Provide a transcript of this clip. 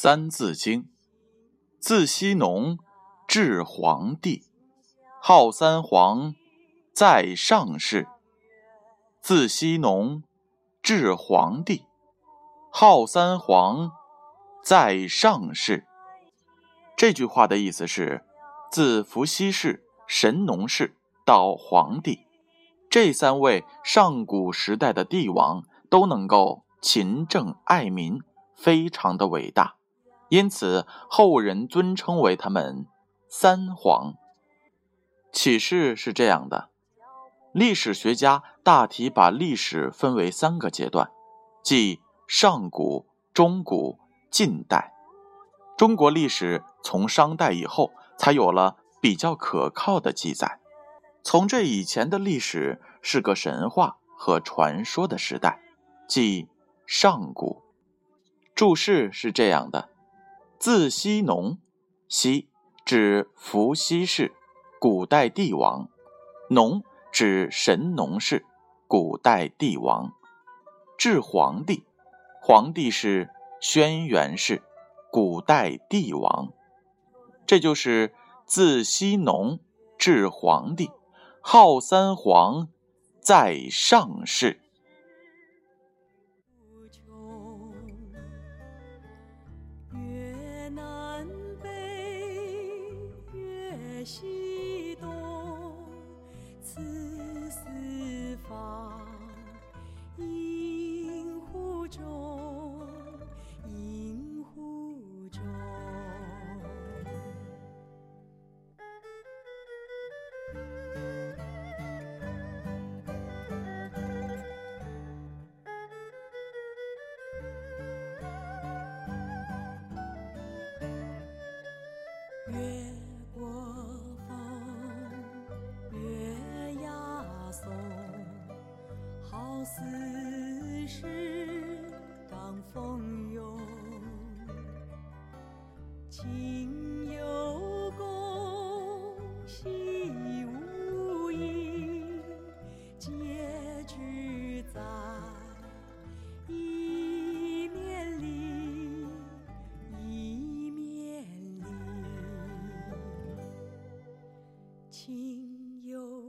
三字经，自羲农至黄帝，号三皇，在上世。自羲农至黄帝，号三皇，在上世。这句话的意思是，自伏羲氏、神农氏到黄帝，这三位上古时代的帝王都能够勤政爱民，非常的伟大。因此，后人尊称为他们三皇。启示是这样的：历史学家大体把历史分为三个阶段，即上古、中古、近代。中国历史从商代以后才有了比较可靠的记载，从这以前的历史是个神话和传说的时代，即上古。注释是这样的。自羲农，羲指伏羲氏，古代帝王；农指神农氏，古代帝王。至黄帝，黄帝是轩辕氏，古代帝王。这就是自羲农至黄帝，号三皇，在上世。在西东此四方，饮湖中，饮湖中。朋友情有共喜无意结局在一面里一面里情有